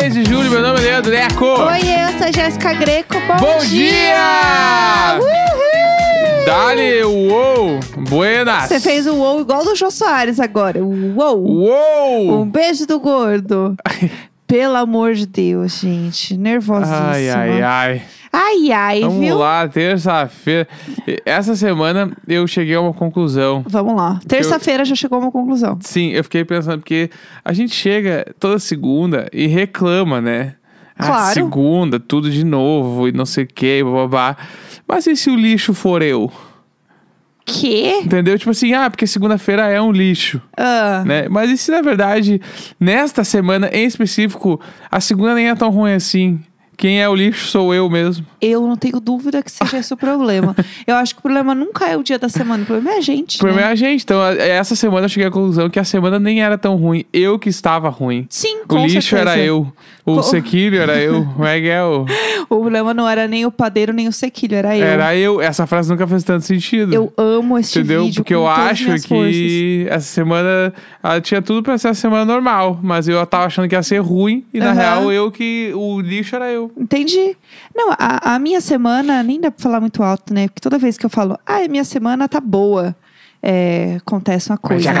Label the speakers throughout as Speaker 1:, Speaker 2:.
Speaker 1: Terça-feira, 6 de julho, meu nome é Leandro Neco.
Speaker 2: Oi, eu sou a Jéssica Greco. Bom,
Speaker 1: Bom dia!
Speaker 2: Uhul!
Speaker 1: Dali, uou, buenas.
Speaker 2: Você fez o uou igual do Jô Soares agora. O Uou.
Speaker 1: Uou!
Speaker 2: Um beijo do gordo. Pelo amor de Deus, gente. Nervosíssima.
Speaker 1: Ai, ai, ai.
Speaker 2: Ai, ai,
Speaker 1: Vamos
Speaker 2: viu?
Speaker 1: lá, terça-feira. Essa semana eu cheguei a uma conclusão.
Speaker 2: Vamos lá. Terça-feira já chegou a uma conclusão.
Speaker 1: Sim, eu fiquei pensando, porque a gente chega toda segunda e reclama, né? Ah,
Speaker 2: Claro.
Speaker 1: segunda, tudo de novo e não sei o que, babá. Mas e se o lixo for eu?
Speaker 2: Que?
Speaker 1: Entendeu? Tipo assim, ah, porque segunda-feira é um lixo,
Speaker 2: Ah,
Speaker 1: né? Mas e se na verdade, nesta semana em específico, a segunda nem é tão ruim assim? Quem é o lixo sou eu mesmo.
Speaker 2: eu não tenho dúvida que seja esse o problema. Eu acho que o problema nunca é o dia da semana. O problema é a gente.
Speaker 1: Por mim
Speaker 2: né?
Speaker 1: é a gente. Então, essa semana eu cheguei à conclusão que a semana nem era tão ruim. Eu que estava ruim.
Speaker 2: Sim,
Speaker 1: O
Speaker 2: com
Speaker 1: lixo
Speaker 2: certeza.
Speaker 1: era eu. O
Speaker 2: Co-
Speaker 1: sequilho era eu. Como é que é o...
Speaker 2: O problema não era nem o padeiro, nem o sequilho, era eu.
Speaker 1: Era eu. Essa frase nunca fez tanto sentido.
Speaker 2: Eu amo este
Speaker 1: Entendeu?
Speaker 2: vídeo
Speaker 1: Porque
Speaker 2: com
Speaker 1: eu acho que essa semana ela tinha tudo pra ser a semana normal. Mas eu tava achando que ia ser ruim. E na real, eu que. O lixo era eu.
Speaker 2: Entendi. Não, a, a minha semana, nem dá pra falar muito alto, né? Porque toda vez que eu falo, ah, minha semana tá boa, é, acontece uma
Speaker 1: Mas
Speaker 2: coisa.
Speaker 1: já
Speaker 2: né?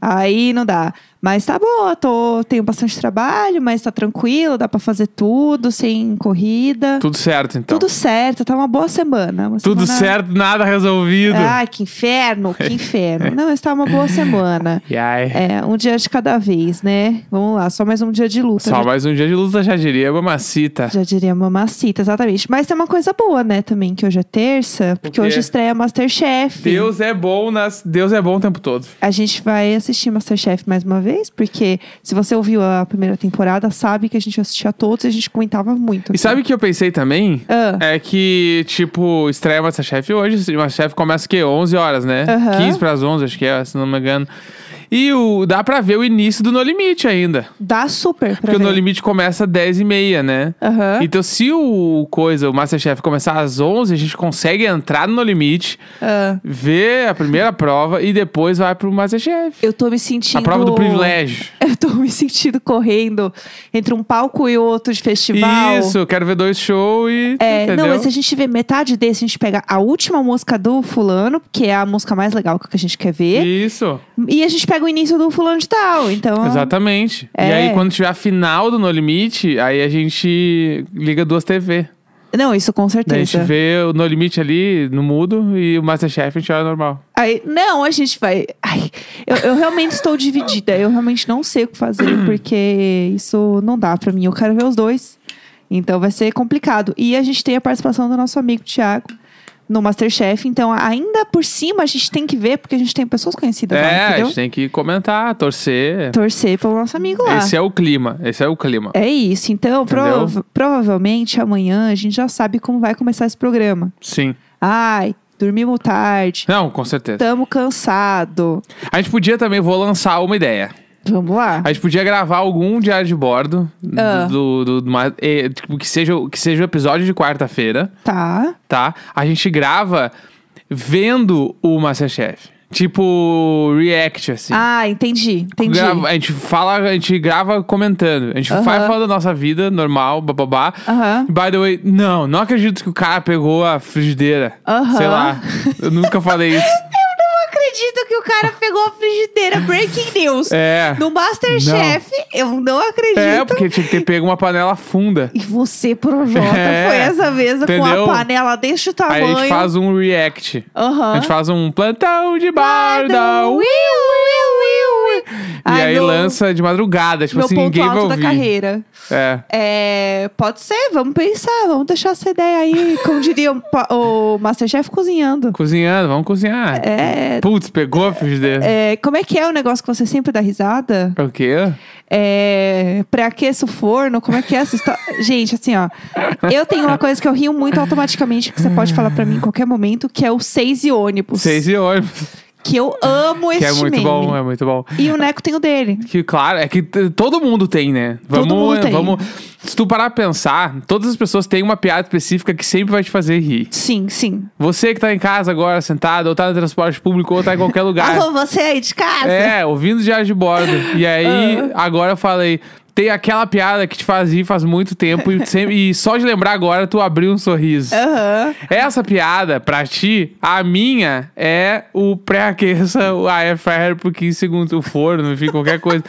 Speaker 2: Aí não dá. Mas tá boa, tô, tenho bastante trabalho, mas tá tranquilo, dá pra fazer tudo, sem corrida.
Speaker 1: Tudo certo, então.
Speaker 2: Tudo certo, tá uma boa semana. uma
Speaker 1: Tudo
Speaker 2: semana-
Speaker 1: certo, nada resolvido.
Speaker 2: Ai, que inferno, que inferno. não, mas tá uma boa semana.
Speaker 1: E ai.
Speaker 2: É, um dia de cada vez, né? Vamos lá, só mais um dia de luta.
Speaker 1: Só
Speaker 2: Já-
Speaker 1: mais um dia de luta, já diria, mamacita.
Speaker 2: Já diria mamacita, exatamente. Mas tem uma coisa boa, né, também, que hoje é terça, porque hoje estreia Masterchef.
Speaker 1: Deus é bom nas... Deus é bom o tempo todo.
Speaker 2: A gente vai assistir Masterchef mais uma vez, porque se você ouviu a primeira temporada, sabe que a gente assistia todos e a gente comentava muito.
Speaker 1: E
Speaker 2: aqui.
Speaker 1: sabe o que eu pensei também?
Speaker 2: Ah.
Speaker 1: É que, tipo, estreia Masterchef hoje. Masterchef começa o quê? 11 horas, né?
Speaker 2: Aham.
Speaker 1: 15 pras 11, acho que é, se não me engano. E o, dá pra ver o início do No Limite ainda.
Speaker 2: Dá super pra
Speaker 1: Porque o
Speaker 2: ver.
Speaker 1: No Limite começa às 10 e meia, né?
Speaker 2: Aham.
Speaker 1: Então, se o coisa, o Masterchef começar às 11, a gente consegue entrar no No Limite,
Speaker 2: Ah,
Speaker 1: ver a primeira prova e depois vai pro Masterchef.
Speaker 2: eu tô me sentindo...
Speaker 1: A prova do privilégio.
Speaker 2: Eu tô me sentindo correndo entre um palco e outro de festival.
Speaker 1: Isso, quero ver dois shows e.
Speaker 2: É,
Speaker 1: entendeu?
Speaker 2: não, mas se a gente vê metade desse, a gente pega a última música do fulano, que é a música mais legal que a gente quer ver,
Speaker 1: Isso,
Speaker 2: e a gente pega o início do fulano de tal. Então,
Speaker 1: exatamente. E
Speaker 2: É.
Speaker 1: aí, quando tiver a final do No Limite, aí a gente liga duas TV.
Speaker 2: não, isso com
Speaker 1: Daí a gente
Speaker 2: certeza.
Speaker 1: vê o No Limite ali no mudo e o Masterchef a gente olha normal.
Speaker 2: Aí, não, a gente vai. Ai, eu, eu realmente estou dividida. Eu realmente não sei o que fazer, porque isso não dá pra mim. Eu quero ver os dois. Então vai ser complicado. E a gente tem a participação do nosso amigo Thiago no Masterchef. Então, ainda por cima, a gente tem que ver, porque a gente tem pessoas conhecidas lá,
Speaker 1: é, a
Speaker 2: entendeu?
Speaker 1: gente tem que comentar, torcer.
Speaker 2: Torcer pelo nosso amigo lá.
Speaker 1: Esse é o clima, esse é o clima.
Speaker 2: É isso. Então, prova- provavelmente amanhã a gente já sabe como vai começar esse programa.
Speaker 1: Sim.
Speaker 2: Ai, dormimos tarde.
Speaker 1: Não, com certeza.
Speaker 2: Tamo cansado.
Speaker 1: A gente podia também, vou lançar uma ideia.
Speaker 2: Vamos lá.
Speaker 1: A gente podia gravar algum diário de bordo
Speaker 2: Ah.
Speaker 1: do, do, do- uma- eh, tipo, que seja que seja o episódio de quarta-feira,
Speaker 2: Tá.
Speaker 1: tá? A gente grava vendo o Masterchef. Tipo, react, assim.
Speaker 2: Ah, entendi. Entendi.
Speaker 1: Grava- a gente fala, a gente grava comentando. A gente
Speaker 2: Aham.
Speaker 1: vai falando da nossa vida normal, bababá.
Speaker 2: Aham.
Speaker 1: By the way, não, não acredito que o cara pegou a frigideira.
Speaker 2: Aham.
Speaker 1: Sei lá. Eu nunca falei isso.
Speaker 2: cara pegou a frigideira. Breaking news.
Speaker 1: É.
Speaker 2: No Masterchef, eu não acredito.
Speaker 1: É, porque tinha que ter pego uma panela funda.
Speaker 2: E você, Projota,
Speaker 1: É.
Speaker 2: foi essa mesa
Speaker 1: Entendeu?
Speaker 2: com a panela deste
Speaker 1: Aí
Speaker 2: tamanho.
Speaker 1: a gente faz um react.
Speaker 2: Aham.
Speaker 1: A gente faz um plantão de barda.
Speaker 2: Will, will, Ai,
Speaker 1: aí
Speaker 2: meu-
Speaker 1: lança de madrugada. Tipo
Speaker 2: Meu
Speaker 1: assim,
Speaker 2: ponto
Speaker 1: ninguém vai
Speaker 2: alto da
Speaker 1: ouvir.
Speaker 2: carreira.
Speaker 1: É.
Speaker 2: É, pode ser, vamos pensar, vamos deixar essa ideia aí, como diria o, o Masterchef, cozinhando.
Speaker 1: Cozinhando, vamos cozinhar.
Speaker 2: É,
Speaker 1: Putz, pegou a frigideira.
Speaker 2: é, como é que é o negócio que você sempre dá risada?
Speaker 1: O quê?
Speaker 2: É, pré-aqueça o forno, como é que é essa história? Gente, assim, ó, eu tenho uma coisa que eu rio muito automaticamente, que você pode falar pra mim em qualquer momento, que é o seis e ônibus.
Speaker 1: Seis e ônibus.
Speaker 2: Que eu amo esse
Speaker 1: Que é muito
Speaker 2: meme.
Speaker 1: bom, é muito bom.
Speaker 2: E o Neco tem o dele.
Speaker 1: Que, claro, é que t- todo mundo tem, né? Vamos,
Speaker 2: Todo mundo tem.
Speaker 1: vamos. Se tu parar pra pensar, todas as pessoas têm uma piada específica que sempre vai te fazer rir.
Speaker 2: Sim, sim.
Speaker 1: Você que tá em casa agora, sentado, ou tá no transporte público, ou tá em qualquer lugar.
Speaker 2: Alô, você aí de casa?
Speaker 1: É, ouvindo diário de bordo. E aí, agora eu falei. Tem aquela piada que te fazia faz muito tempo e, sempre- e só de lembrar agora tu abriu um sorriso.
Speaker 2: Aham.
Speaker 1: Essa piada, pra ti, a minha é o pré-aqueça o air fryer por 15 segundos, o forno, enfim, qualquer coisa.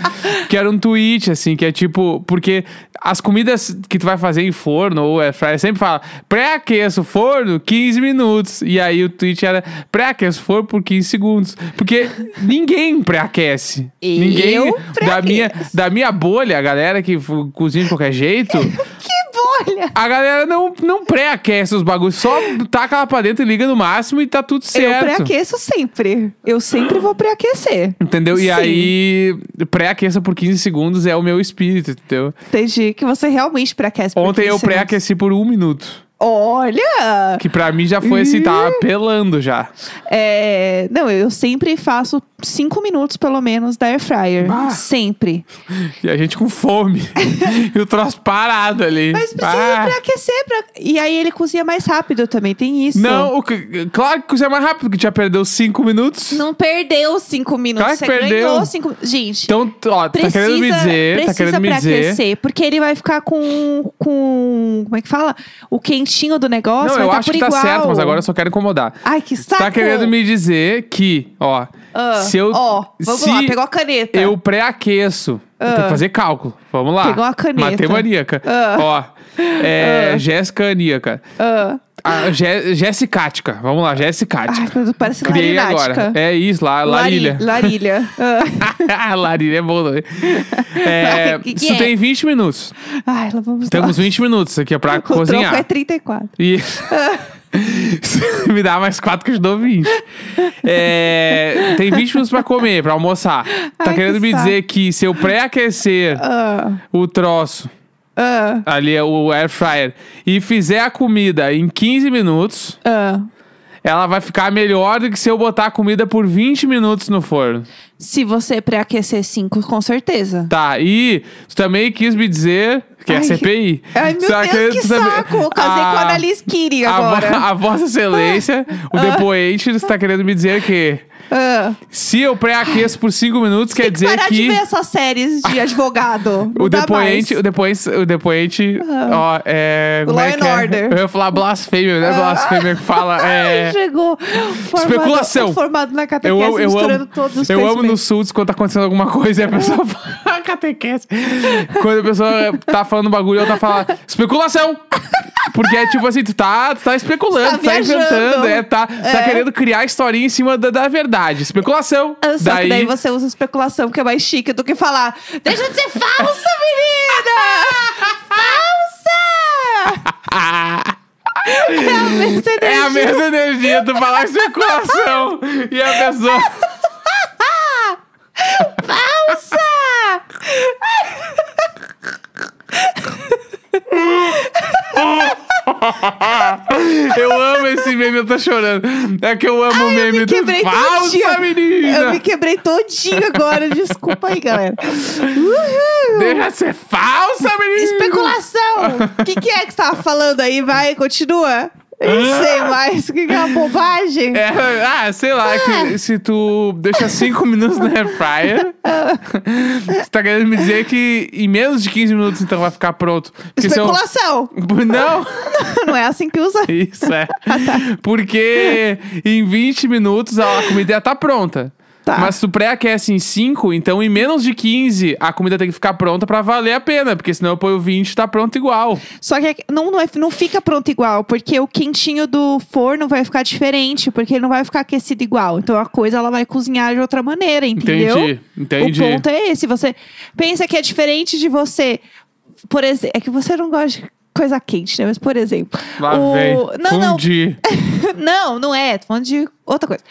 Speaker 1: que era um tweet, assim, que é tipo, porque as comidas que tu vai fazer em forno ou air fryer sempre fala pré-aqueça o forno 15 minutos. E aí o tweet era pré-aqueça o forno por 15 segundos. Porque ninguém pré-aquece. Ninguém da
Speaker 2: pré-aqueço.
Speaker 1: minha, da minha bolha, a galera que cozinha de qualquer jeito.
Speaker 2: Que bolha!
Speaker 1: A galera não, não pré-aquece os bagulhos, só taca lá pra dentro e liga no máximo e tá tudo
Speaker 2: Eu
Speaker 1: certo.
Speaker 2: pré-aqueço sempre. Eu sempre vou pré-aquecer.
Speaker 1: Entendeu? E
Speaker 2: Sim.
Speaker 1: aí, pré-aqueça por 15 segundos é o meu espírito, entendeu?
Speaker 2: Entendi que você realmente pré-aquece por
Speaker 1: Ontem
Speaker 2: 15
Speaker 1: eu pré-aqueci por um minuto.
Speaker 2: Olha!
Speaker 1: Que pra mim já foi assim, tava pelando já.
Speaker 2: É, não, eu sempre faço cinco minutos, pelo menos, da air fryer.
Speaker 1: Ah.
Speaker 2: Sempre.
Speaker 1: E a gente com fome. e o troço parado ali.
Speaker 2: Mas precisa
Speaker 1: Ah.
Speaker 2: pré-aquecer. Pra... E aí ele cozinha mais rápido também, tem isso.
Speaker 1: Não, o claro que é mais rápido, que já perdeu 5 minutos.
Speaker 2: Não perdeu cinco minutos.
Speaker 1: Claro que
Speaker 2: você
Speaker 1: perdeu.
Speaker 2: cinco Gente.
Speaker 1: Então, ó, tá
Speaker 2: Precisa,
Speaker 1: querendo me dizer, tá
Speaker 2: precisa
Speaker 1: querendo me dizer.
Speaker 2: pré-aquecer, porque ele vai ficar com, com. Como é que fala? O quentinho do negócio
Speaker 1: Não,
Speaker 2: vai
Speaker 1: eu
Speaker 2: tá
Speaker 1: acho
Speaker 2: por
Speaker 1: que tá
Speaker 2: igual.
Speaker 1: certo, mas agora eu só quero incomodar.
Speaker 2: Ai, que saco!
Speaker 1: tá querendo me dizer que, ó,
Speaker 2: Ah,
Speaker 1: se eu.
Speaker 2: Ó, vamos
Speaker 1: se
Speaker 2: lá, pegou a caneta.
Speaker 1: eu pré-aqueço. Tem que fazer cálculo. Vamos lá.
Speaker 2: Pegou a caneta.
Speaker 1: Matemaníaca.
Speaker 2: Ah.
Speaker 1: Ó. É, Jéssica Aníaca.
Speaker 2: Ah.
Speaker 1: A Jé- Jéssicática. Vamos lá, Jéssicática.
Speaker 2: Ai, parece
Speaker 1: Criei
Speaker 2: larinática.
Speaker 1: agora. É isso, lá,
Speaker 2: Lari-
Speaker 1: Larília.
Speaker 2: Larília. Ah.
Speaker 1: Larília é bom, não é?
Speaker 2: Que que
Speaker 1: isso
Speaker 2: é?
Speaker 1: tem 20 minutos.
Speaker 2: Ai, lá vamos
Speaker 1: Temos
Speaker 2: lá.
Speaker 1: 20 minutos aqui pra
Speaker 2: O
Speaker 1: cozinhar.
Speaker 2: troco é 34.
Speaker 1: E me dá mais quatro que eu te dou 20. É, tem 20 minutos pra comer, pra almoçar. Tá
Speaker 2: Ai,
Speaker 1: querendo
Speaker 2: que
Speaker 1: me
Speaker 2: saco.
Speaker 1: dizer que se eu pré-aquecer
Speaker 2: Ah,
Speaker 1: o troço,
Speaker 2: ah,
Speaker 1: ali é o air fryer, e fizer a comida em 15 minutos,
Speaker 2: ah.
Speaker 1: ela vai ficar melhor do que se eu botar a comida por 20 minutos no forno.
Speaker 2: Se você pré-aquecer 5, com certeza.
Speaker 1: Tá, e tu também quis me dizer que é
Speaker 2: Ai,
Speaker 1: CPI.
Speaker 2: Ai, meu
Speaker 1: tá
Speaker 2: Deus, que
Speaker 1: tu
Speaker 2: saco! Eu casei
Speaker 1: a-
Speaker 2: com a Annalise Keating
Speaker 1: a, vo-
Speaker 2: agora.
Speaker 1: a Vossa Excelência, o depoente, você tá querendo me dizer que
Speaker 2: Ah.
Speaker 1: se eu pré-aqueço por 5 minutos, quer
Speaker 2: Tem que
Speaker 1: dizer
Speaker 2: parar
Speaker 1: que.
Speaker 2: de ver essas séries de advogado.
Speaker 1: O depoente, o depoente, o depoente, ó, é. É
Speaker 2: Law
Speaker 1: que
Speaker 2: and
Speaker 1: é?
Speaker 2: Order.
Speaker 1: Eu ia falar blasfêmia, não é blasfêmia que fala. É.
Speaker 2: chegou. Formado,
Speaker 1: Especulação.
Speaker 2: Formado na
Speaker 1: Eu
Speaker 2: catequese,
Speaker 1: amo, eu
Speaker 2: misturando
Speaker 1: amo,
Speaker 2: todos os
Speaker 1: eu amo no. SUS quando tá acontecendo alguma coisa e a pessoa fala catequese. Quando a pessoa tá falando bagulho e outra fala especulação. Porque é tipo assim, tu tá, tu tá especulando,
Speaker 2: Tá
Speaker 1: tu tá, inventando, é, tá, tá
Speaker 2: É.
Speaker 1: querendo criar historinha em cima da, da verdade. Especulação.
Speaker 2: Ah, Só
Speaker 1: daí,
Speaker 2: que daí você usa especulação, que é mais chique do que falar Deixa de ser falsa, menina! falsa! É a mesma
Speaker 1: é a
Speaker 2: energia.
Speaker 1: mesma energia, tu falar especulação e a pessoa.
Speaker 2: Falsa!
Speaker 1: Eu amo esse meme, eu tô chorando. É que eu amo o
Speaker 2: eu
Speaker 1: meme
Speaker 2: me
Speaker 1: do
Speaker 2: quebrei
Speaker 1: falsa, menina.
Speaker 2: Eu me quebrei todinho agora, desculpa aí, galera. Uhul.
Speaker 1: Deixa de ser falsa, menina.
Speaker 2: Especulação! O que, que é que você tava falando aí? Vai, continua. Eu não sei mais. O que, é uma bobagem?
Speaker 1: É, ah, sei lá, que se tu deixa 5 minutos na air fryer, você tá querendo me dizer que em menos de 15 minutos então vai ficar pronto. Porque se eu-
Speaker 2: Especulação!
Speaker 1: Não,
Speaker 2: Não é assim que usa.
Speaker 1: isso é. Porque em 20 minutos a comida já tá pronta.
Speaker 2: Tá.
Speaker 1: Mas se tu pré-aquece em 5, então em menos de 15 a comida tem que ficar pronta pra valer a pena. Porque senão eu ponho 20 e tá pronto igual.
Speaker 2: Só que não, não, é- não fica pronto igual, porque o quentinho do forno vai ficar diferente, porque ele não vai ficar aquecido igual. Então a coisa ela vai cozinhar de outra maneira, entendeu?
Speaker 1: Entendi, entendi.
Speaker 2: O ponto é esse. Você pensa que é diferente de você. Por exemplo, é que você não gosta de coisa quente, né? Mas, por exemplo.
Speaker 1: Lá
Speaker 2: o...
Speaker 1: vem.
Speaker 2: Não.
Speaker 1: Fundi.
Speaker 2: Não, não é. Tô falando de outra coisa.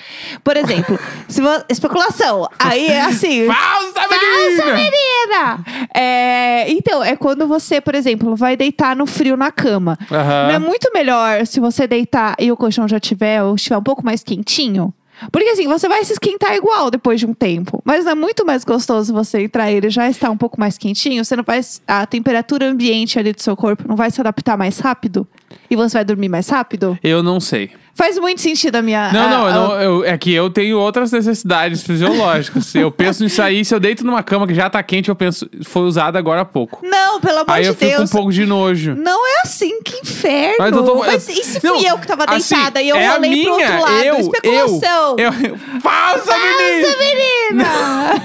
Speaker 2: Por exemplo, se vo... especulação. Aí é assim.
Speaker 1: Falsa,
Speaker 2: Falsa,
Speaker 1: menina!
Speaker 2: menina! É, então, é quando você, por exemplo, vai deitar no frio na cama.
Speaker 1: Aham.
Speaker 2: Não é muito melhor se você deitar e o colchão já tiver ou estiver um pouco mais quentinho? Porque assim, você vai se esquentar igual depois de um tempo. Mas não é muito mais gostoso você entrar e ele já está um pouco mais quentinho? Você não vai. A temperatura ambiente ali do seu corpo não vai se adaptar mais rápido? E você vai dormir mais rápido?
Speaker 1: Eu não sei.
Speaker 2: Faz muito sentido a minha.
Speaker 1: Não,
Speaker 2: a-
Speaker 1: não,
Speaker 2: a-
Speaker 1: não- eu- é que eu tenho outras necessidades fisiológicas. eu penso nisso aí, se eu deito numa cama que já tá quente, eu penso, foi usada agora há pouco.
Speaker 2: Não, pelo amor
Speaker 1: aí
Speaker 2: de
Speaker 1: eu fico um
Speaker 2: Deus.
Speaker 1: pouco de nojo.
Speaker 2: Não é assim, que inferno.
Speaker 1: Mas eu tô-
Speaker 2: Mas e se
Speaker 1: Não,
Speaker 2: fui eu que tava
Speaker 1: assim,
Speaker 2: deitada e eu
Speaker 1: é a
Speaker 2: rolei pro
Speaker 1: minha,
Speaker 2: outro lado?
Speaker 1: Eu,
Speaker 2: Especulação.
Speaker 1: Eu, eu, falsa, menina!
Speaker 2: menina!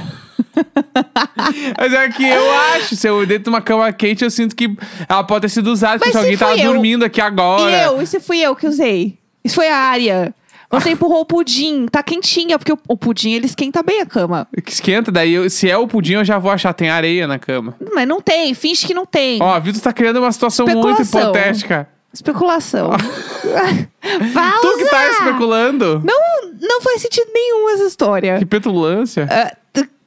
Speaker 1: Mas é que eu acho, se eu deito numa cama quente, eu sinto que ela pode ter sido usada, porque alguém tava
Speaker 2: eu?
Speaker 1: dormindo aqui
Speaker 2: e
Speaker 1: agora.
Speaker 2: eu? E se fui eu que usei? Isso foi a área. Você empurrou o pudim, tá quentinha, porque o, o pudim ele esquenta bem a cama.
Speaker 1: Que esquenta, daí eu- se é o pudim, eu já vou achar, tem areia na cama.
Speaker 2: Mas não tem, finge que não tem.
Speaker 1: Ó, a Vitor tá criando uma situação muito
Speaker 2: Especulação.
Speaker 1: hipotética.
Speaker 2: Especulação. Vá
Speaker 1: Tu que tá
Speaker 2: usar.
Speaker 1: especulando?
Speaker 2: Não, não faz sentido nenhum essa história.
Speaker 1: Que petulância.
Speaker 2: Ah,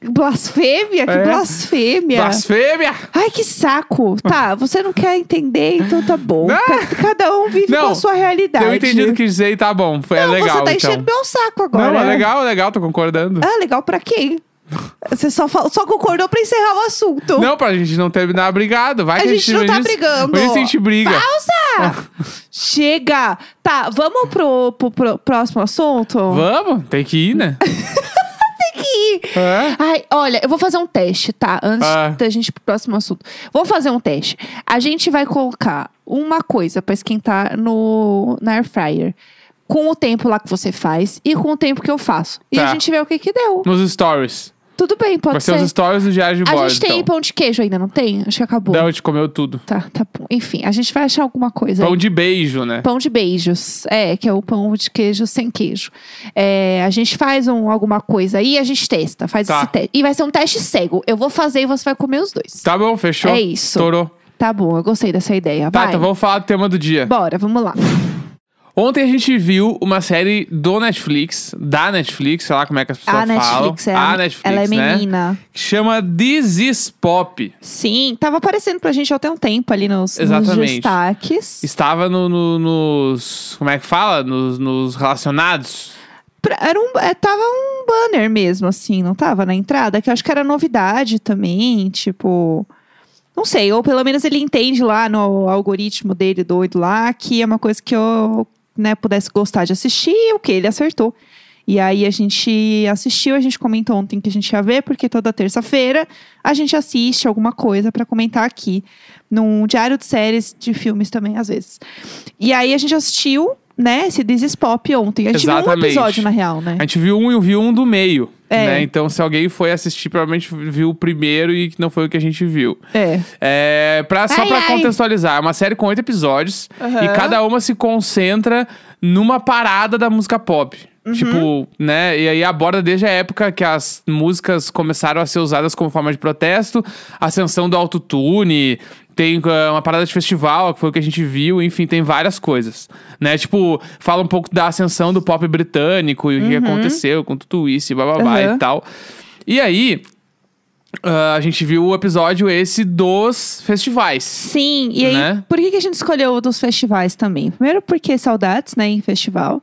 Speaker 2: blasfêmia? Que
Speaker 1: É.
Speaker 2: blasfêmia.
Speaker 1: Blasfêmia!
Speaker 2: Ai, que saco. Tá, você não quer entender, então tá bom.
Speaker 1: Ah.
Speaker 2: Ca- Cada um vive
Speaker 1: Não,
Speaker 2: com a sua realidade.
Speaker 1: Eu entendi o que quis dizer e tá bom. Foi, é
Speaker 2: Não,
Speaker 1: legal,
Speaker 2: você tá
Speaker 1: então.
Speaker 2: enchendo meu saco agora.
Speaker 1: Não, é legal, é legal, tô concordando.
Speaker 2: Ah, legal pra quem? Você só, fal- só concordou pra encerrar o assunto.
Speaker 1: Não, pra gente não terminar brigado. Vai
Speaker 2: A
Speaker 1: que
Speaker 2: gente não tá brigando.
Speaker 1: Por isso a gente briga.
Speaker 2: Pausa! Chega! Tá, vamos pro, pro- pro próximo assunto?
Speaker 1: Vamos, tem que ir, né?
Speaker 2: Aqui.
Speaker 1: É?
Speaker 2: Ai, olha, eu vou fazer um teste, tá? Antes
Speaker 1: Ah.
Speaker 2: da gente ir pro próximo assunto. Vamos fazer um teste. A gente vai colocar uma coisa pra esquentar no, na air fryer. Com o tempo lá que você faz e com o tempo que eu faço. E
Speaker 1: Tá.
Speaker 2: a gente vê o que que deu.
Speaker 1: Nos stories.
Speaker 2: Tudo bem, pode
Speaker 1: Vai ser
Speaker 2: ser.
Speaker 1: os stories do Diário de
Speaker 2: A
Speaker 1: Bordo,
Speaker 2: gente tem
Speaker 1: então.
Speaker 2: pão de queijo ainda, não tem? Acho que acabou.
Speaker 1: Não, a gente comeu tudo.
Speaker 2: Tá, tá bom. Enfim, a gente vai achar alguma coisa.
Speaker 1: Pão
Speaker 2: aí.
Speaker 1: de beijo, né?
Speaker 2: Pão de beijos. É, que é o pão de queijo sem queijo. É, a gente faz um, alguma coisa aí e a gente testa. Faz
Speaker 1: Tá.
Speaker 2: esse teste. E vai ser um teste cego. Eu vou fazer e você vai comer os dois.
Speaker 1: Tá bom, fechou?
Speaker 2: É isso.
Speaker 1: Estourou.
Speaker 2: Tá bom, eu gostei dessa ideia.
Speaker 1: Tá,
Speaker 2: vai.
Speaker 1: então vamos falar do tema do dia.
Speaker 2: Bora, vamos lá.
Speaker 1: Ontem a gente viu uma série do Netflix, da Netflix, sei lá como é que as pessoas
Speaker 2: a
Speaker 1: falam.
Speaker 2: Netflix, é,
Speaker 1: a Netflix,
Speaker 2: ela é
Speaker 1: né?
Speaker 2: menina.
Speaker 1: Que chama This Is Pop.
Speaker 2: Sim, tava aparecendo pra gente há até um tempo ali nos, nos
Speaker 1: Exatamente.
Speaker 2: destaques.
Speaker 1: Estava no, no- nos. Como é que fala? Nos, nos relacionados.
Speaker 2: Pra- Era um, é, tava um banner mesmo, assim, não tava na entrada? Que eu acho que era novidade também, tipo. Não sei, ou pelo menos ele entende lá no algoritmo dele doido lá que é uma coisa que eu né, pudesse gostar de assistir, e o que ele acertou. E aí a gente assistiu, a gente comentou ontem que a gente ia ver, porque toda terça-feira a gente assiste alguma coisa pra comentar aqui. Num diário de séries, de filmes também, às vezes. E aí a gente assistiu, né, esse This is Pop ontem. A gente viu um
Speaker 1: Exatamente.
Speaker 2: episódio, na real, né?
Speaker 1: A gente viu um e viu um do meio.
Speaker 2: É.
Speaker 1: Né? Então, se alguém foi assistir, provavelmente viu o primeiro e que não foi o que a gente viu.
Speaker 2: É.
Speaker 1: É, pra, só
Speaker 2: Ai,
Speaker 1: pra
Speaker 2: ai.
Speaker 1: contextualizar, é uma série com oito episódios
Speaker 2: Aham.
Speaker 1: e cada uma se concentra numa parada da música pop.
Speaker 2: Uhum.
Speaker 1: Tipo, né? E aí aborda desde a época que as músicas começaram a ser usadas como forma de protesto, ascensão do autotune, tem uh, uma parada de festival, que foi o que a gente viu, enfim, tem várias coisas. Né? Tipo, fala um pouco da ascensão do pop britânico e o que aconteceu com tudo isso e bababá
Speaker 2: Uhum.
Speaker 1: e tal. E aí, ah, a gente viu o episódio esse dos festivais.
Speaker 2: Sim, e aí,
Speaker 1: Né?
Speaker 2: por que, que a gente escolheu o dos festivais também? Primeiro porque saudades, né, em festival.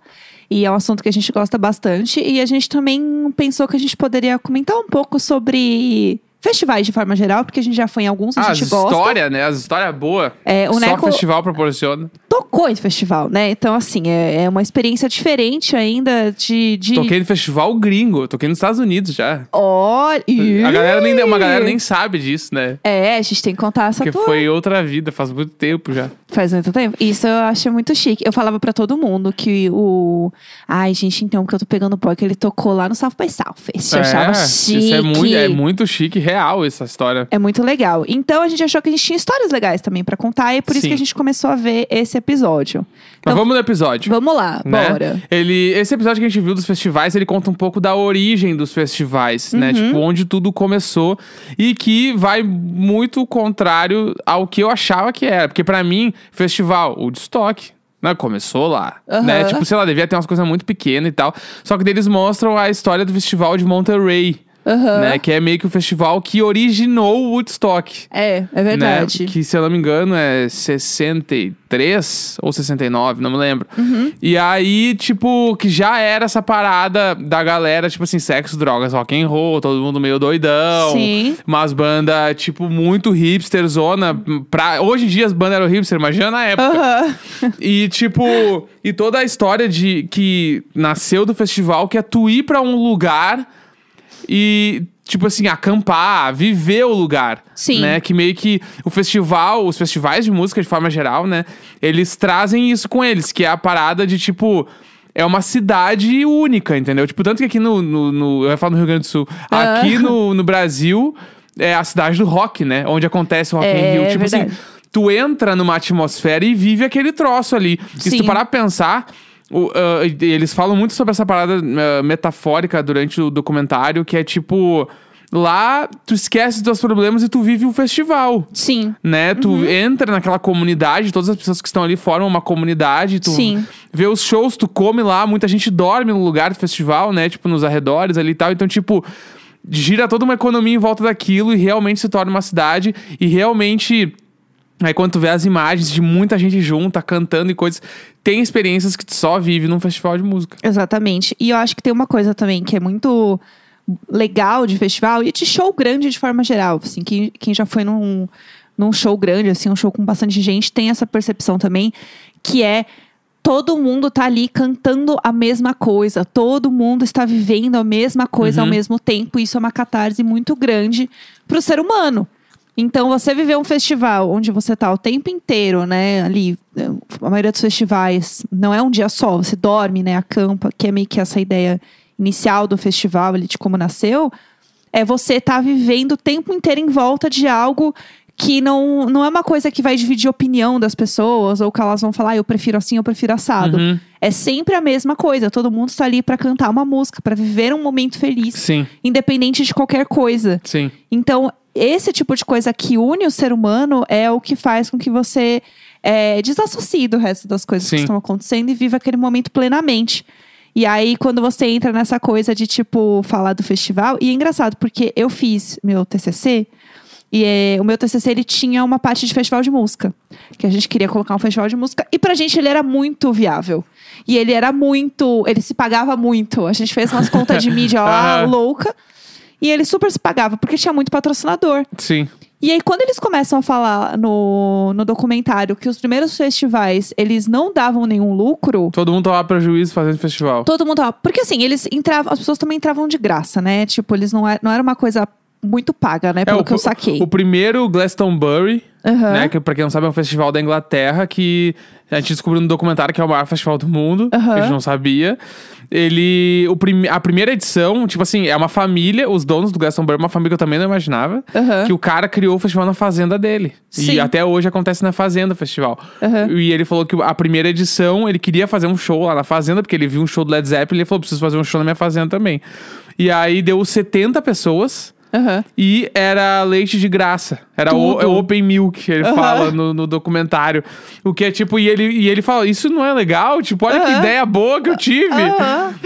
Speaker 2: E é um assunto que a gente gosta bastante. E a gente também pensou que a gente poderia comentar um pouco sobre festivais de forma geral, porque a gente já foi em alguns, a
Speaker 1: Ah, as
Speaker 2: gente gosta.
Speaker 1: histórias, né? As histórias boas.
Speaker 2: É, o
Speaker 1: Só
Speaker 2: Neco
Speaker 1: festival proporciona.
Speaker 2: Tocou em festival, né? Então, assim, é, é uma experiência diferente ainda de. de...
Speaker 1: Toquei no festival gringo. Toquei nos Estados Unidos já.
Speaker 2: Olha.
Speaker 1: A galera nem, uma galera nem sabe disso, né?
Speaker 2: É, a gente tem que contar essa
Speaker 1: Porque
Speaker 2: tua
Speaker 1: foi outra vida, faz muito tempo já.
Speaker 2: Faz muito tempo. Isso eu achei muito chique. Eu falava pra todo mundo que o. Ai, gente, então, que eu tô pegando o pó, que ele tocou lá no South by Southwest. Eu achava chique.
Speaker 1: Isso é muito, é muito chique, real essa história.
Speaker 2: É muito legal. Então a gente achou que a gente tinha histórias legais também pra contar, e é por isso
Speaker 1: Sim.
Speaker 2: que a gente começou a ver esse episódio.
Speaker 1: Mas
Speaker 2: Então,
Speaker 1: vamos no episódio.
Speaker 2: vamos lá,
Speaker 1: né?
Speaker 2: bora.
Speaker 1: Ele, esse episódio que a gente viu dos festivais, ele conta um pouco da origem dos festivais,
Speaker 2: Uhum.
Speaker 1: né? Tipo, onde tudo começou e que vai muito contrário ao que eu achava que era. Porque pra mim, festival, o de estoque. Né, começou lá,
Speaker 2: Aham.
Speaker 1: né? Tipo, sei lá, devia ter umas coisas muito pequenas e tal. Só que eles mostram a história do festival de Monterey,
Speaker 2: Aham.
Speaker 1: né? Que é meio que o festival que originou o Woodstock.
Speaker 2: É, é verdade.
Speaker 1: Né? Que, se eu não me engano, é 63 ou 69, não me lembro.
Speaker 2: Uhum.
Speaker 1: E aí, tipo, que já era essa parada da galera, tipo assim, sexo, drogas, rock and roll, todo mundo meio doidão.
Speaker 2: Sim.
Speaker 1: Umas bandas, tipo, muito hipster, zona. Pra... Hoje em dia as bandas eram hipster, imagina na época.
Speaker 2: Aham.
Speaker 1: E, tipo, e toda a história de que nasceu do festival, que é tu ir pra um lugar e, tipo assim, acampar, viver o lugar.
Speaker 2: Sim.
Speaker 1: Né? Que meio que o festival, os festivais de música de forma geral, né? Eles trazem isso com eles, que é a parada de, tipo. É uma cidade única, entendeu? Tipo, tanto que aqui no. no, no eu ia falar no Rio Grande do Sul.
Speaker 2: Ah.
Speaker 1: Aqui no, no Brasil é a cidade do rock, né? Onde acontece o Rock
Speaker 2: É,
Speaker 1: in Rio.
Speaker 2: é
Speaker 1: Tipo assim,
Speaker 2: verdade.
Speaker 1: tu entra numa atmosfera e vive aquele troço ali. E se tu parar pra pensar, o, ah, eles falam muito sobre essa parada ah, metafórica durante o documentário, que é tipo. Lá, tu esquece dos teus problemas e tu vive um festival.
Speaker 2: Sim.
Speaker 1: Né? Tu
Speaker 2: Uhum.
Speaker 1: entra naquela comunidade, todas as pessoas que estão ali formam uma comunidade, tu
Speaker 2: Sim.
Speaker 1: vê os shows, tu come lá, muita gente dorme no lugar do festival, né? Tipo, nos arredores ali e tal. Então, tipo, gira toda uma economia em volta daquilo e realmente se torna uma cidade e realmente. Aí quando tu vê as imagens de muita gente junta, cantando e coisas, tem experiências que tu só vive num festival de música.
Speaker 2: Exatamente. E eu acho que tem uma coisa também que é muito legal de festival e de show grande de forma geral. Assim, quem, quem já foi num, num show grande, assim, um show com bastante gente, tem essa percepção também, que é todo mundo tá ali cantando a mesma coisa, todo mundo está vivendo a mesma coisa ao
Speaker 1: Uhum.
Speaker 2: mesmo tempo. Isso é uma catarse muito grande para o ser humano. Então, você viver um festival onde você tá o tempo inteiro, né, ali, a maioria dos festivais não é um dia só, você dorme, né, acampa, que é meio que essa ideia inicial do festival, ali, de como nasceu, é você tá vivendo o tempo inteiro em volta de algo que não, não é uma coisa que vai dividir a opinião das pessoas, ou que elas vão falar, "Ah, eu prefiro assim, eu prefiro assado.
Speaker 1: Uhum.
Speaker 2: É sempre a mesma coisa, todo mundo está ali para cantar uma música, para viver um momento feliz,
Speaker 1: Sim,
Speaker 2: independente de qualquer coisa.
Speaker 1: sim.
Speaker 2: Então, esse tipo de coisa que une o ser humano é o que faz com que você é, desassocie do resto das coisas
Speaker 1: Sim.
Speaker 2: que estão acontecendo e viva aquele momento plenamente. E aí, quando você entra nessa coisa de, tipo, falar do festival... E é engraçado, porque eu fiz meu TCC... E é, o meu TCC, ele tinha uma parte de festival de música. Que a gente queria colocar um festival de música. E pra gente, ele era muito viável. E ele era muito... Ele se pagava muito. A gente fez umas contas de mídia lá,
Speaker 1: Aham.
Speaker 2: louca. E ele super se pagava, porque tinha muito patrocinador.
Speaker 1: Sim.
Speaker 2: E aí, quando eles começam a falar no, no documentário que os primeiros festivais, eles não davam nenhum lucro...
Speaker 1: Todo mundo tava prejuízo fazendo festival.
Speaker 2: Todo mundo tava... Porque assim, eles entravam... As pessoas também entravam de graça, né? Tipo, eles não, não era uma coisa muito paga, né? Pelo
Speaker 1: o,
Speaker 2: que eu saquei.
Speaker 1: o primeiro Glastonbury,
Speaker 2: Aham.
Speaker 1: né? Que pra quem não sabe é um festival da Inglaterra que a gente descobriu no documentário que é o maior festival do mundo. Que a gente não sabia. Ele. O prime, a primeira edição, tipo assim, é uma família, os donos do Glastonbury, uma família que eu também não imaginava.
Speaker 2: Aham.
Speaker 1: Que o cara criou o festival na fazenda dele.
Speaker 2: Sim.
Speaker 1: E até hoje acontece na fazenda o festival. E ele falou que a primeira edição, ele queria fazer um show lá na fazenda, porque ele viu um show do Led Zeppelin e ele falou: preciso fazer um show na minha fazenda também. E aí deu 70 pessoas.
Speaker 2: Aham.
Speaker 1: E era leite de graça. Era o, é open milk, ele
Speaker 2: Aham.
Speaker 1: fala no, no documentário. O que é tipo, e ele, e ele fala, isso não é legal? Tipo, olha que
Speaker 2: Aham.
Speaker 1: ideia boa que eu tive.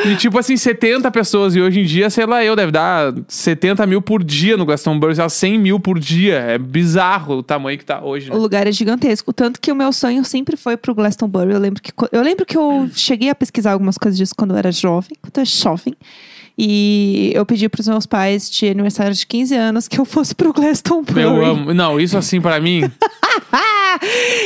Speaker 1: E tipo assim, 70 pessoas. E hoje em dia, sei lá, eu deve dar 70 mil por dia no Glastonbury, sei lá, 100 mil por dia. É bizarro o tamanho que tá hoje,
Speaker 2: O
Speaker 1: né?
Speaker 2: lugar é gigantesco. Tanto que o meu sonho sempre foi pro Glastonbury. Eu lembro que, eu lembro que eu cheguei a pesquisar algumas coisas disso quando eu era jovem, quando eu era jovem. E eu pedi pros meus pais de aniversário de 15 anos que eu fosse pro Glastonbury.
Speaker 1: Eu amo. Não, isso assim pra mim,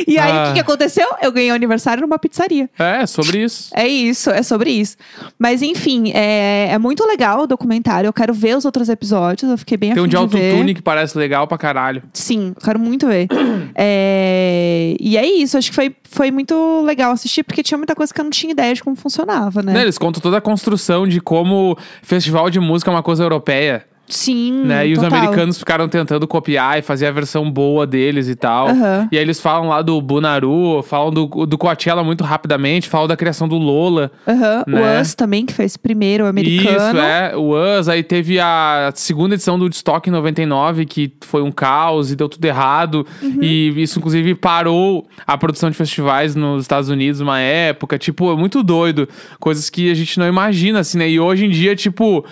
Speaker 2: E aí, o
Speaker 1: Ah.
Speaker 2: que, que aconteceu? Eu ganhei o aniversário numa pizzaria.
Speaker 1: é sobre isso.
Speaker 2: É isso, é sobre isso. Mas enfim, é, é muito legal o documentário. Eu quero ver os outros episódios. Eu fiquei bem
Speaker 1: Tem um de autotune que parece legal pra caralho.
Speaker 2: Sim, eu quero muito ver. É, E é isso, acho que foi, foi muito legal assistir, porque tinha muita coisa que eu não tinha ideia de como funcionava, né?
Speaker 1: Né, Eles contam toda a construção de como festival de música é uma coisa europeia.
Speaker 2: Sim,
Speaker 1: né? E os
Speaker 2: total.
Speaker 1: americanos ficaram tentando copiar e fazer a versão boa deles e tal.
Speaker 2: Aham.
Speaker 1: E aí eles falam lá do Bunaru, falam do, do Coachella muito rapidamente, falam da criação do Lola.
Speaker 2: Aham,
Speaker 1: né?
Speaker 2: O Us também, que fez primeiro, o americano.
Speaker 1: Isso, é. O Us, aí teve a segunda edição do Woodstock em 99, que foi um caos e deu tudo errado.
Speaker 2: Uhum.
Speaker 1: E isso, inclusive, parou a produção de festivais nos Estados Unidos uma época. Tipo, é muito doido. Coisas que a gente não imagina, assim, né? E hoje em dia, tipo...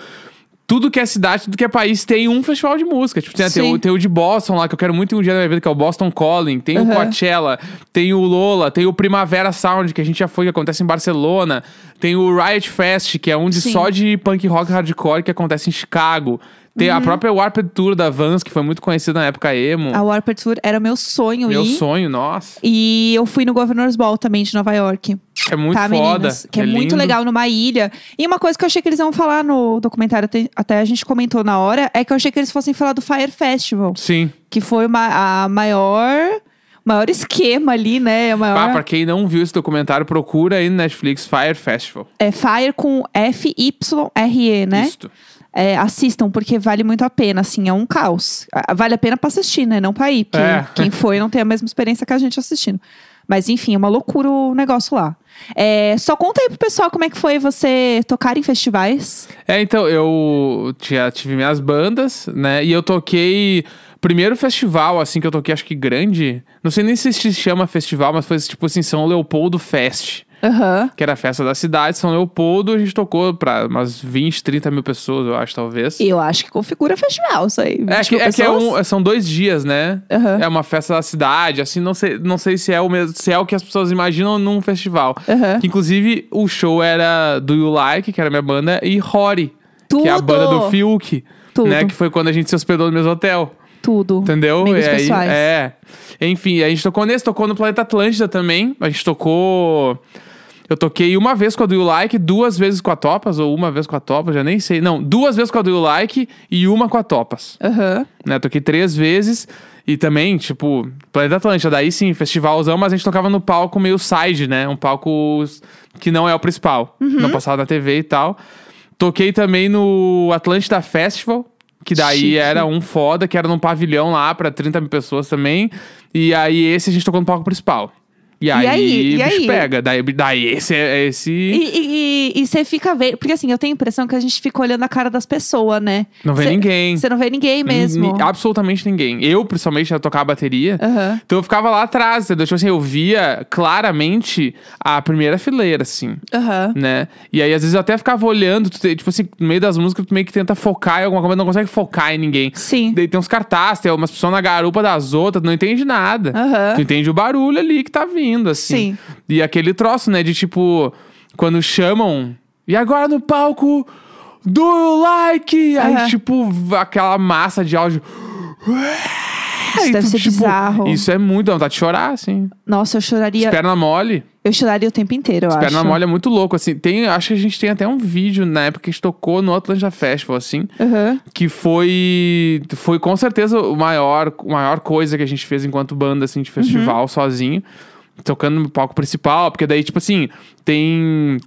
Speaker 1: tudo que é cidade, tudo que é país tem um festival de música. Tipo, tem, tem, o, tem o de Boston lá, que eu quero muito um dia na minha vida, que é o Boston Calling. Tem o
Speaker 2: Aham.
Speaker 1: Coachella, tem o Lola, tem o Primavera Sound, que a gente já foi, que acontece em Barcelona. Tem o Riot Fest, que é um de
Speaker 2: Sim.
Speaker 1: só de punk rock hardcore, que acontece em Chicago. Tem
Speaker 2: Uhum.
Speaker 1: a própria Warped Tour da Vans, que foi muito conhecida na época emo.
Speaker 2: A Warped Tour era meu sonho
Speaker 1: Meu
Speaker 2: ir.
Speaker 1: sonho, nossa.
Speaker 2: E eu fui no Governor's Ball também, de Nova York.
Speaker 1: É muito
Speaker 2: tá,
Speaker 1: foda.
Speaker 2: meninas? Que é, muito
Speaker 1: lindo.
Speaker 2: legal numa ilha. E uma coisa que eu achei que eles iam falar no documentário, até, a gente comentou na hora, é que eu achei que eles fossem falar do Fire Festival.
Speaker 1: Sim.
Speaker 2: Que foi uma, a maior. Maior esquema ali, né? Maior,
Speaker 1: Ah, pra quem não viu esse documentário, procura aí no Netflix Fire Festival.
Speaker 2: É Fire com F-Y-R-E, né?
Speaker 1: Isto.
Speaker 2: É, assistam, porque vale muito a pena, assim, é um caos. Vale a pena pra assistir, né? Não pra ir, porque
Speaker 1: É.
Speaker 2: quem foi não tem a mesma experiência que a gente assistindo. Mas enfim, é uma loucura o negócio lá. É, só conta aí pro pessoal como é que foi você tocar em festivais.
Speaker 1: É, então, eu tinha, tive minhas bandas, né? E eu toquei. Primeiro festival, assim, que eu toquei, acho que grande. Não sei nem se se chama festival, mas foi tipo assim, São Leopoldo Fest.
Speaker 2: Aham.
Speaker 1: Que era a festa da cidade, São Leopoldo, a gente tocou pra umas 20, 30 mil pessoas, eu acho, talvez.
Speaker 2: Eu acho que configura festival, isso aí.
Speaker 1: É
Speaker 2: 20
Speaker 1: que, é que é um- são dois dias, né?
Speaker 2: Aham.
Speaker 1: É uma festa da cidade, assim, não sei, não sei se é o mesmo, se é o que as pessoas imaginam num festival.
Speaker 2: Aham.
Speaker 1: Que, inclusive, o show era do You Like, que era minha banda, e Rory, que é a banda do Fiuk,
Speaker 2: Tudo.
Speaker 1: né? Que foi quando a gente se hospedou no mesmo hotel.
Speaker 2: Tudo.
Speaker 1: Entendeu?
Speaker 2: Amigos
Speaker 1: E aí-
Speaker 2: pessoais.
Speaker 1: é. Enfim, a gente tocou nesse, tocou no Planeta Atlântida também. A gente tocou. Eu toquei uma vez com a Do You Like, duas vezes com a Topas, ou uma vez com a Topas, já nem sei. Não, duas vezes com a Do You Like e uma com a Topas.
Speaker 2: Aham.
Speaker 1: Né? Eu toquei três vezes. E também, tipo, Planeta Atlântida, daí sim, festivalzão, mas a gente tocava no palco meio side, né? Um palco que não é o principal.
Speaker 2: Uhum.
Speaker 1: Não passava na TV e tal. Toquei também no Atlântida Festival, que daí
Speaker 2: Chique.
Speaker 1: era um foda, que era num pavilhão lá pra 30 mil pessoas também. E aí esse a gente tocou no palco principal. E aí,
Speaker 2: aí? E
Speaker 1: o bicho
Speaker 2: aí?
Speaker 1: pega. Daí, daí esse é esse.
Speaker 2: E, e, e- e você fica vendo. Porque assim, eu tenho a impressão que a gente fica olhando a cara das pessoas, né?
Speaker 1: Não vê
Speaker 2: Cê-
Speaker 1: ninguém.
Speaker 2: Você não vê ninguém mesmo.
Speaker 1: Ni- absolutamente ninguém. Eu, principalmente, ia tocar a bateria.
Speaker 2: Aham.
Speaker 1: Então eu ficava lá atrás? Tipo assim, eu via claramente a primeira fileira, assim,
Speaker 2: Aham.
Speaker 1: né? E aí, às vezes, eu até ficava olhando, te- tipo assim, no meio das músicas, tu meio que tenta focar em alguma coisa, mas não consegue focar em ninguém.
Speaker 2: Sim.
Speaker 1: Daí tem uns cartazes, tem umas pessoas na garupa das outras, tu não entende nada.
Speaker 2: Aham.
Speaker 1: Tu entende o barulho ali que tá vindo, assim.
Speaker 2: Sim.
Speaker 1: E aquele troço, né, de tipo, quando chamam. E agora no palco do like! Aí,
Speaker 2: Aham.
Speaker 1: tipo, aquela massa de áudio.
Speaker 2: Isso
Speaker 1: Aí
Speaker 2: deve
Speaker 1: tu,
Speaker 2: ser
Speaker 1: tipo,
Speaker 2: bizarro.
Speaker 1: Isso é muito, dá vontade de chorar, assim.
Speaker 2: Nossa, eu choraria.
Speaker 1: Perna mole.
Speaker 2: Eu choraria o tempo inteiro, eu
Speaker 1: Perna
Speaker 2: acho.
Speaker 1: mole é muito louco, assim. Tem, acho que a gente tem até um vídeo na época que a gente tocou no Atlanta Festival, assim.
Speaker 2: Aham.
Speaker 1: Que foi. Foi com certeza o maior, maior coisa que a gente fez enquanto banda, assim, de festival,
Speaker 2: Uhum.
Speaker 1: sozinho. Tocando no palco principal, porque daí, tipo assim, tem.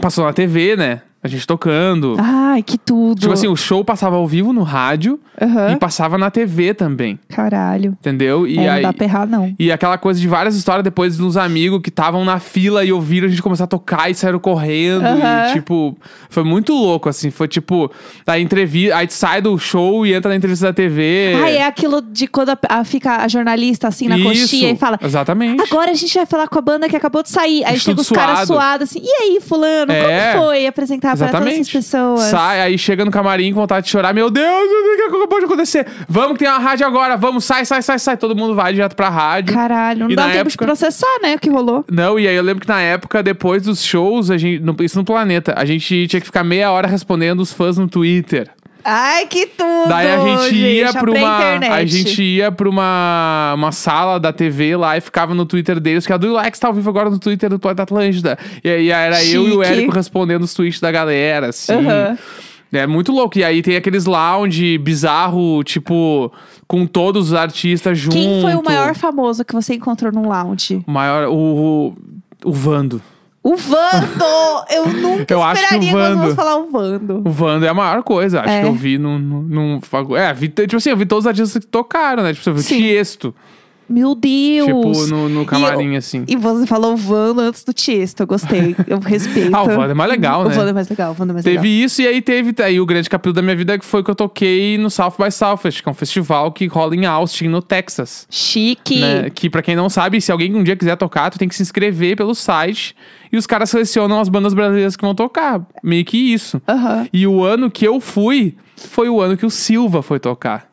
Speaker 1: Passou na TV, né? A gente tocando.
Speaker 2: Ai, que tudo.
Speaker 1: Tipo assim, o show passava ao vivo no rádio
Speaker 2: Aham.
Speaker 1: e passava na TV também.
Speaker 2: Caralho.
Speaker 1: Entendeu? E
Speaker 2: é,
Speaker 1: aí.
Speaker 2: não dá pra errar, não.
Speaker 1: E aquela coisa de várias histórias depois dos amigos que estavam na fila e ouviram a gente começar a tocar e saíram correndo.
Speaker 2: Aham.
Speaker 1: E, tipo, foi muito louco, assim. Foi tipo, a entrevista. Aí sai do show e entra na entrevista da TV.
Speaker 2: Ai, é aquilo de quando a, a- fica a jornalista assim na
Speaker 1: Isso,
Speaker 2: coxinha e fala.
Speaker 1: Exatamente.
Speaker 2: Agora a gente vai falar com a banda que acabou de sair. Aí chega os caras
Speaker 1: suado.
Speaker 2: suados assim. E aí, fulano,
Speaker 1: É.
Speaker 2: como foi apresentar pra todas essas
Speaker 1: Exatamente.
Speaker 2: pessoas?
Speaker 1: Sai, aí chega no camarim com vontade de chorar. Meu Deus, o que acabou de acontecer? Vamos que tem uma rádio agora, vamos, sai, sai, sai, sai. Todo mundo vai direto pra rádio.
Speaker 2: Caralho, não
Speaker 1: E
Speaker 2: dá
Speaker 1: na
Speaker 2: tempo de
Speaker 1: época-
Speaker 2: processar, né? O que rolou.
Speaker 1: Não, e aí eu lembro que na época, depois dos shows, a gente, no- isso no planeta, a gente tinha que ficar meia hora respondendo os fãs no Twitter.
Speaker 2: Ai, que tudo!
Speaker 1: Daí a gente ia
Speaker 2: gente,
Speaker 1: pra uma.
Speaker 2: internet.
Speaker 1: A gente ia pra uma, uma sala da TV lá e ficava no Twitter deles, que a do Lex tá ao vivo agora no Twitter do Planeta Atlântida. E aí era eu e o
Speaker 2: Chique.
Speaker 1: Érico respondendo os tweets da galera, assim.
Speaker 2: Aham.
Speaker 1: É muito louco. E aí tem aqueles lounge bizarro, tipo, com todos os artistas juntos.
Speaker 2: Quem foi o maior famoso que você encontrou no lounge?
Speaker 1: O maior. O, o, o Vando.
Speaker 2: O Vando! Eu nunca
Speaker 1: Eu acho que o
Speaker 2: esperaria que nós
Speaker 1: Vando-
Speaker 2: falar o Vando.
Speaker 1: O Vando é a maior coisa, acho
Speaker 2: É.
Speaker 1: que eu vi num. num, num é, vi, tipo assim, eu vi todos os artistas que tocaram, né? Tipo, eu vi o. Tiesto.
Speaker 2: Meu Deus!
Speaker 1: Tipo, no, no camarim, assim.
Speaker 2: E você falou Wanda antes do Tiesto, eu gostei. Eu respeito.
Speaker 1: Ah, o Wanda é mais legal,
Speaker 2: O
Speaker 1: né?
Speaker 2: Wanda é mais legal, o Wanda é mais
Speaker 1: Teve
Speaker 2: legal.
Speaker 1: isso, e aí teve aí o grande capítulo da minha vida que foi que eu toquei no South by Southwest, que é um festival que rola em Austin, no Texas.
Speaker 2: Chique.
Speaker 1: né? Que pra quem não sabe, se alguém um dia quiser tocar, tu tem que se inscrever pelo site e os caras selecionam as bandas brasileiras que vão tocar. Meio que isso.
Speaker 2: Aham.
Speaker 1: E o ano que eu fui foi o ano que o Silva foi tocar.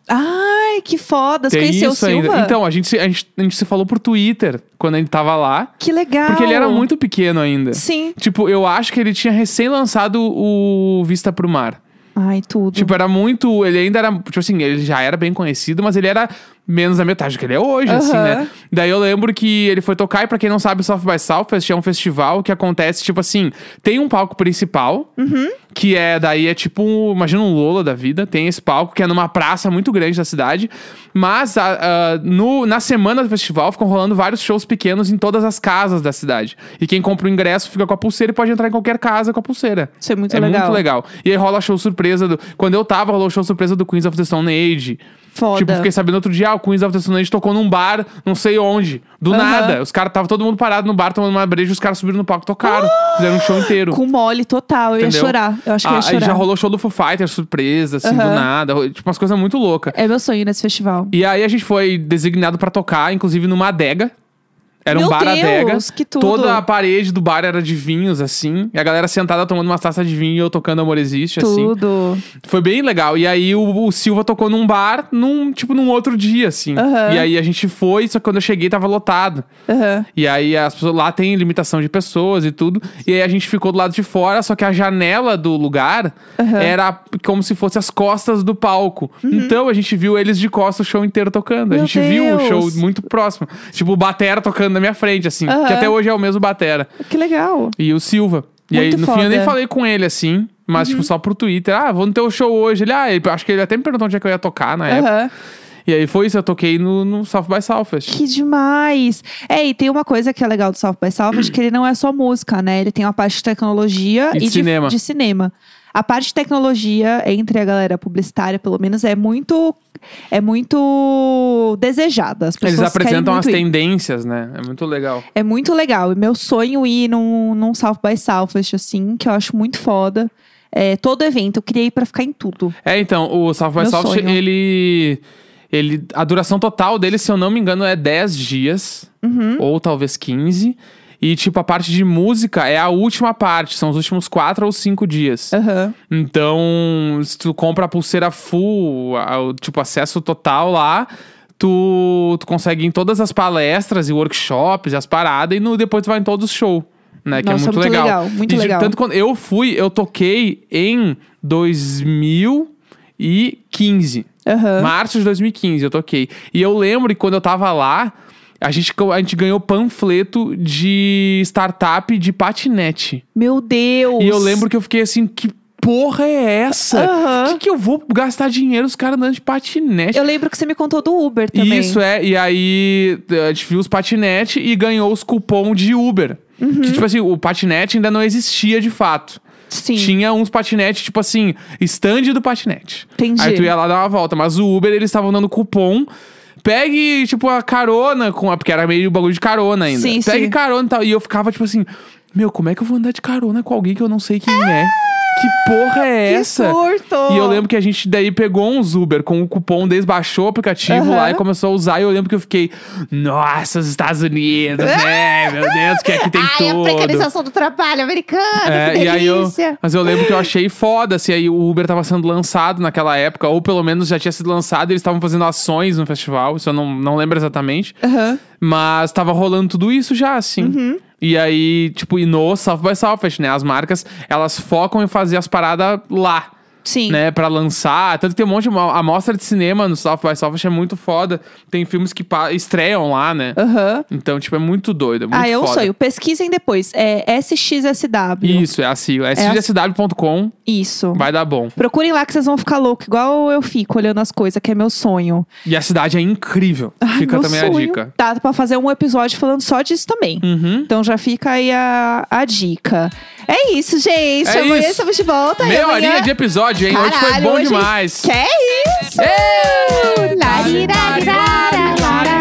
Speaker 2: Ai, que foda. Você
Speaker 1: Tem
Speaker 2: conheceu o
Speaker 1: isso ainda.
Speaker 2: Silva?
Speaker 1: Então, a gente, se- a, gente, a gente se falou por Twitter quando ele tava lá.
Speaker 2: Que legal.
Speaker 1: Porque ele era muito pequeno ainda.
Speaker 2: Sim.
Speaker 1: Tipo, eu acho que ele tinha recém lançado o Vista pro Mar.
Speaker 2: Ai, tudo.
Speaker 1: Tipo, era muito. Ele ainda era. Tipo assim, ele já era bem conhecido, mas ele era menos da metade do que ele é hoje, assim, né? Daí eu lembro que ele foi tocar, e pra quem não sabe, o South by Southwest é um festival que acontece, tipo assim, tem um palco principal,
Speaker 2: Uhum.
Speaker 1: que é, daí é tipo, um- imagina um Lola da vida, tem esse palco que é numa praça muito grande da cidade, mas a- a- no, na semana do festival ficam rolando vários shows pequenos em todas as casas da cidade. E quem compra o ingresso fica com a pulseira e pode entrar em qualquer casa com a pulseira.
Speaker 2: Isso é muito
Speaker 1: é
Speaker 2: legal.
Speaker 1: muito legal. E aí rola show surpresa do. Quando eu tava, rolou show surpresa do Queens of the Stone Age.
Speaker 2: Foda.
Speaker 1: Tipo, fiquei sabendo outro dia, ah, o Queens of the Stone Age tocou num bar, não sei onde. Do
Speaker 2: Aham.
Speaker 1: nada. Os caras, tava todo mundo parado no bar tomando uma breja, os caras subiram no palco e tocaram. Fizeram um show inteiro.
Speaker 2: Com mole total. Eu ia chorar. Eu acho que eu
Speaker 1: Ah,
Speaker 2: ia
Speaker 1: aí
Speaker 2: chorar.
Speaker 1: já rolou show do Foo Fighters, surpresa, assim, do
Speaker 2: Aham.
Speaker 1: nada. Tipo, umas coisas muito loucas.
Speaker 2: É meu sonho nesse festival.
Speaker 1: E aí a gente foi designado pra tocar, inclusive numa adega. Era um
Speaker 2: Meu
Speaker 1: bar
Speaker 2: Deus,
Speaker 1: adega.
Speaker 2: que tudo.
Speaker 1: Toda a parede do bar era de vinhos, assim. E a galera sentada tomando uma taça de vinho e eu tocando Amor Existe, assim.
Speaker 2: Tudo.
Speaker 1: Foi bem legal. E aí o, o Silva tocou num bar, num, tipo, num outro dia, assim.
Speaker 2: Aham.
Speaker 1: E aí a gente foi, só que quando eu cheguei tava lotado.
Speaker 2: Aham.
Speaker 1: E aí as pessoas lá tem limitação de pessoas e tudo. E aí a gente ficou do lado de fora, só que a janela do lugar
Speaker 2: Aham.
Speaker 1: era como se fosse as costas do palco. Então a gente viu eles de costas o show inteiro tocando. a
Speaker 2: Uhum. Meu
Speaker 1: gente viu o show
Speaker 2: Deus.
Speaker 1: muito próximo. Tipo, o Batera tocando na minha frente, assim.
Speaker 2: Aham.
Speaker 1: Que até hoje é o mesmo Batera.
Speaker 2: Que legal.
Speaker 1: E o Silva. E aí,
Speaker 2: Muito
Speaker 1: no fim, eu nem
Speaker 2: foda. Uhum.
Speaker 1: falei com ele, assim. Mas, tipo, só pro Twitter. Ah, vou no teu show hoje. Ele, ah, ele- acho que ele até me perguntou onde é que eu ia tocar na época.
Speaker 2: Aham.
Speaker 1: E aí foi isso, eu toquei no, no South by Southwest.
Speaker 2: Que demais! É, e tem uma coisa que é legal do South by Southwest, que ele não é só música, né? Ele tem uma parte de tecnologia
Speaker 1: E de cinema.
Speaker 2: de cinema. A parte de tecnologia, entre a galera publicitária, pelo menos, é muito é muito desejada. As pessoas
Speaker 1: Eles apresentam as
Speaker 2: ir.
Speaker 1: tendências, né? É muito legal.
Speaker 2: É muito legal. E meu sonho é ir num, num South by Southwest, assim, que eu acho muito foda. É, todo evento, eu ir pra ficar em tudo.
Speaker 1: É, então, o South by
Speaker 2: Meu sonho.
Speaker 1: ele. Ele, a duração total dele, se eu não me engano, é 10 dias.
Speaker 2: Uhum.
Speaker 1: Ou talvez 15. E, tipo, a parte de música é a última parte. São os últimos 4 ou 5 dias.
Speaker 2: Aham.
Speaker 1: Então, se tu compra a pulseira full, tipo, acesso total lá, tu, tu consegue ir em todas as palestras e workshops e as paradas, e no, depois tu vai em todos os shows. Né, que
Speaker 2: Nossa,
Speaker 1: é muito,
Speaker 2: muito
Speaker 1: legal.
Speaker 2: legal, muito
Speaker 1: E
Speaker 2: legal.
Speaker 1: Tanto quando eu fui, eu toquei em 2015.
Speaker 2: Aham.
Speaker 1: Março de 2015 eu toquei. E eu lembro que quando eu tava lá, a gente, a gente ganhou panfleto de startup de patinete.
Speaker 2: Meu Deus!
Speaker 1: E eu lembro que eu fiquei assim, que porra é essa?
Speaker 2: Aham.
Speaker 1: Que que eu vou gastar dinheiro os caras andando de patinete?
Speaker 2: Eu lembro que você me contou do Uber também.
Speaker 1: Isso é, e aí a gente viu os patinete e ganhou os cupom de Uber.
Speaker 2: Uhum.
Speaker 1: Que tipo assim, o patinete ainda não existia de fato.
Speaker 2: Sim.
Speaker 1: Tinha uns patinetes, tipo assim, stand do patinete.
Speaker 2: Entendi.
Speaker 1: Aí tu ia lá dar uma volta. Mas o Uber, eles estavam dando cupom. Pegue, tipo, a carona com a. Porque era meio bagulho de carona ainda.
Speaker 2: Sim,
Speaker 1: Pegue
Speaker 2: sim.
Speaker 1: carona e tal. E eu ficava, tipo assim, meu, como é que eu vou andar de carona com alguém que eu não sei quem é? Que porra é
Speaker 2: Que
Speaker 1: essa?
Speaker 2: surto!
Speaker 1: E eu lembro que a gente daí pegou uns Uber com o cupom, desbaixou o aplicativo
Speaker 2: Aham.
Speaker 1: lá e começou a usar. E eu lembro que eu fiquei, nossa, os Estados Unidos, né? Meu Deus, que aqui tem
Speaker 2: Ai, a
Speaker 1: tudo.
Speaker 2: precarização do trabalho americano,
Speaker 1: É, e aí eu, mas eu lembro que eu achei foda, assim, aí o Uber tava sendo lançado naquela época, ou pelo menos já tinha sido lançado, e eles estavam fazendo ações no festival, isso eu não, não lembro exatamente,
Speaker 2: Aham.
Speaker 1: mas tava rolando tudo isso já, assim.
Speaker 2: Uhum.
Speaker 1: E aí, tipo, e no South by Southwest, né, as marcas, elas focam em fazer as paradas lá.
Speaker 2: Sim.
Speaker 1: Né, pra lançar. Tanto que tem um monte de. A mostra de cinema no South by Southwest é muito foda. Tem filmes que estreiam lá, né?
Speaker 2: Aham.
Speaker 1: Então, tipo, é muito doido. É muito
Speaker 2: Ah, é um
Speaker 1: foda.
Speaker 2: sonho. Pesquisem depois. É SXSW.
Speaker 1: Isso, é a sigla. É sgsw.com,
Speaker 2: Isso.
Speaker 1: vai dar bom.
Speaker 2: Procurem lá que vocês vão ficar loucos, igual eu fico olhando as coisas, que é meu sonho.
Speaker 1: E a cidade é incrível.
Speaker 2: Ai,
Speaker 1: Fica
Speaker 2: meu
Speaker 1: também
Speaker 2: sonho.
Speaker 1: a dica.
Speaker 2: Dá pra fazer um episódio falando só disso também.
Speaker 1: Uhum.
Speaker 2: Então já fica aí a, a dica. É isso, gente.
Speaker 1: É
Speaker 2: amanhã
Speaker 1: isso.
Speaker 2: estamos de volta.
Speaker 1: Meia
Speaker 2: amanhã...
Speaker 1: de episódio, hein? Caralho, hoje foi bom
Speaker 2: hoje...
Speaker 1: demais.
Speaker 2: Que é isso!
Speaker 1: Eu...
Speaker 2: lari, lari, lari.